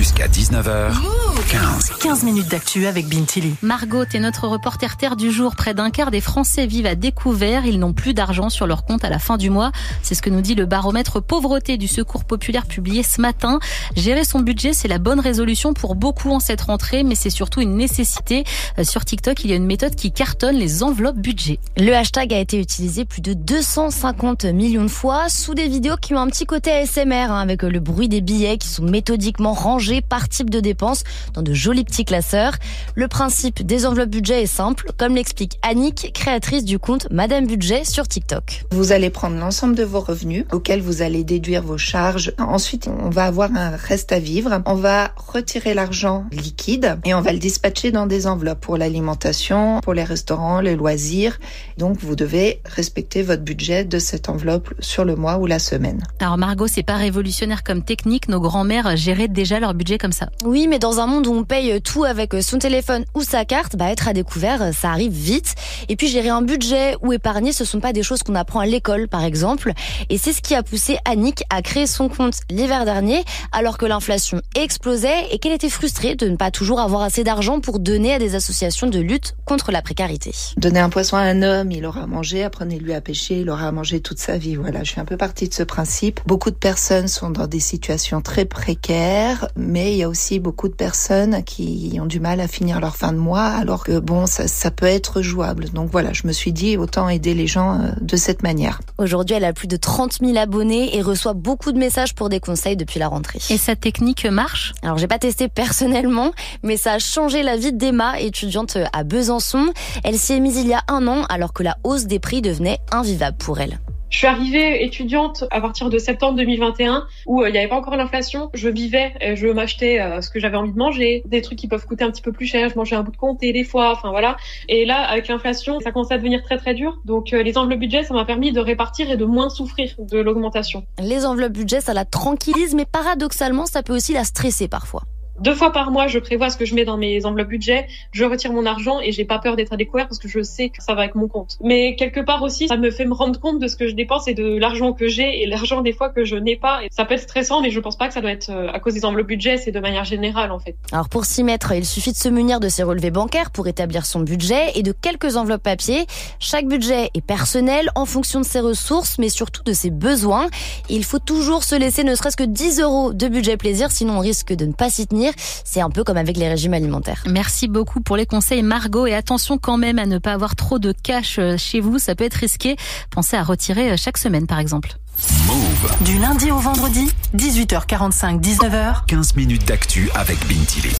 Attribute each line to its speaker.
Speaker 1: Jusqu'à 19h. 15.
Speaker 2: 15 minutes d'actu avec Bintili.
Speaker 3: Margot est notre reporter terre du jour. Près d'un quart des Français vivent à découvert. Ils n'ont plus d'argent sur leur compte à la fin du mois. C'est ce que nous dit le baromètre pauvreté du Secours populaire publié ce matin. Gérer son budget, c'est la bonne résolution pour beaucoup en cette rentrée, mais c'est surtout une nécessité. Euh, sur TikTok, il y a une méthode qui cartonne les enveloppes budget.
Speaker 4: Le hashtag a été utilisé plus de 250 millions de fois sous des vidéos qui ont un petit côté ASMR, hein, avec le bruit des billets qui sont méthodiquement rangés par type de dépenses dans de jolis petits classeurs. Le principe des enveloppes budget est simple, comme l'explique Annick, créatrice du compte Madame Budget sur TikTok.
Speaker 5: Vous allez prendre l'ensemble de vos revenus auxquels vous allez déduire vos charges. Ensuite, on va avoir un reste à vivre. On va retirer l'argent liquide et on va le dispatcher dans des enveloppes pour l'alimentation, pour les restaurants, les loisirs. Donc, vous devez respecter votre budget de cette enveloppe sur le mois ou la semaine.
Speaker 3: Alors Margot, c'est pas révolutionnaire comme technique. Nos grands-mères géraient déjà leur budget comme ça.
Speaker 4: Oui, mais dans un monde où on paye tout avec son téléphone ou sa carte, bah être à découvert, ça arrive vite. Et puis gérer un budget ou épargner, ce sont pas des choses qu'on apprend à l'école, par exemple. Et c'est ce qui a poussé Annick à créer son compte l'hiver dernier, alors que l'inflation explosait et qu'elle était frustrée de ne pas toujours avoir assez d'argent pour donner à des associations de lutte contre la précarité.
Speaker 5: Donner un poisson à un homme, il aura à manger, apprenez-lui à pêcher, il aura à manger toute sa vie. Voilà, je suis un peu partie de ce principe. Beaucoup de personnes sont dans des situations très précaires, mais il y a aussi beaucoup de personnes qui ont du mal à finir leur fin de mois, alors que bon, ça, ça peut être jouable. Donc voilà, je me suis dit autant aider les gens euh, de cette manière.
Speaker 4: Aujourd'hui, elle a plus de 30 000 abonnés et reçoit beaucoup de messages pour des conseils depuis la rentrée.
Speaker 3: Et sa technique marche?
Speaker 4: Alors, j'ai pas testé personnellement, mais ça a changé la vie d'Emma, étudiante à Besançon. Elle s'y est mise il y a un an, alors que la hausse des prix devenait invivable pour elle.
Speaker 6: Je suis arrivée étudiante à partir de septembre 2021 où euh, il n'y avait pas encore l'inflation. Je vivais, et je m'achetais euh, ce que j'avais envie de manger, des trucs qui peuvent coûter un petit peu plus cher. Je mangeais un bout de comté des fois, enfin voilà. Et là, avec l'inflation, ça commençait à devenir très très dur. Donc euh, les enveloppes budget, ça m'a permis de répartir et de moins souffrir de l'augmentation.
Speaker 4: Les enveloppes budget, ça la tranquillise, mais paradoxalement, ça peut aussi la stresser parfois.
Speaker 6: Deux fois par mois, je prévois ce que je mets dans mes enveloppes budget, je retire mon argent et j'ai pas peur d'être à découvert parce que je sais que ça va avec mon compte. Mais quelque part aussi, ça me fait me rendre compte de ce que je dépense et de l'argent que j'ai et l'argent des fois que je n'ai pas. Ça peut être stressant, mais je pense pas que ça doit être à cause des enveloppes budget, c'est de manière générale en fait.
Speaker 4: Alors pour s'y mettre, il suffit de se munir de ses relevés bancaires pour établir son budget et de quelques enveloppes papier. Chaque budget est personnel en fonction de ses ressources, mais surtout de ses besoins. il faut toujours se laisser ne serait-ce que 10 euros de budget plaisir, sinon on risque de ne pas s'y tenir. C'est un peu comme avec les régimes alimentaires.
Speaker 3: Merci beaucoup pour les conseils Margot et attention quand même à ne pas avoir trop de cash euh, chez vous, ça peut être risqué. Pensez à retirer euh, chaque semaine par exemple.
Speaker 1: Move.
Speaker 2: Du lundi au vendredi, 18h45, 19h.
Speaker 1: 15 minutes d'actu avec Bintili.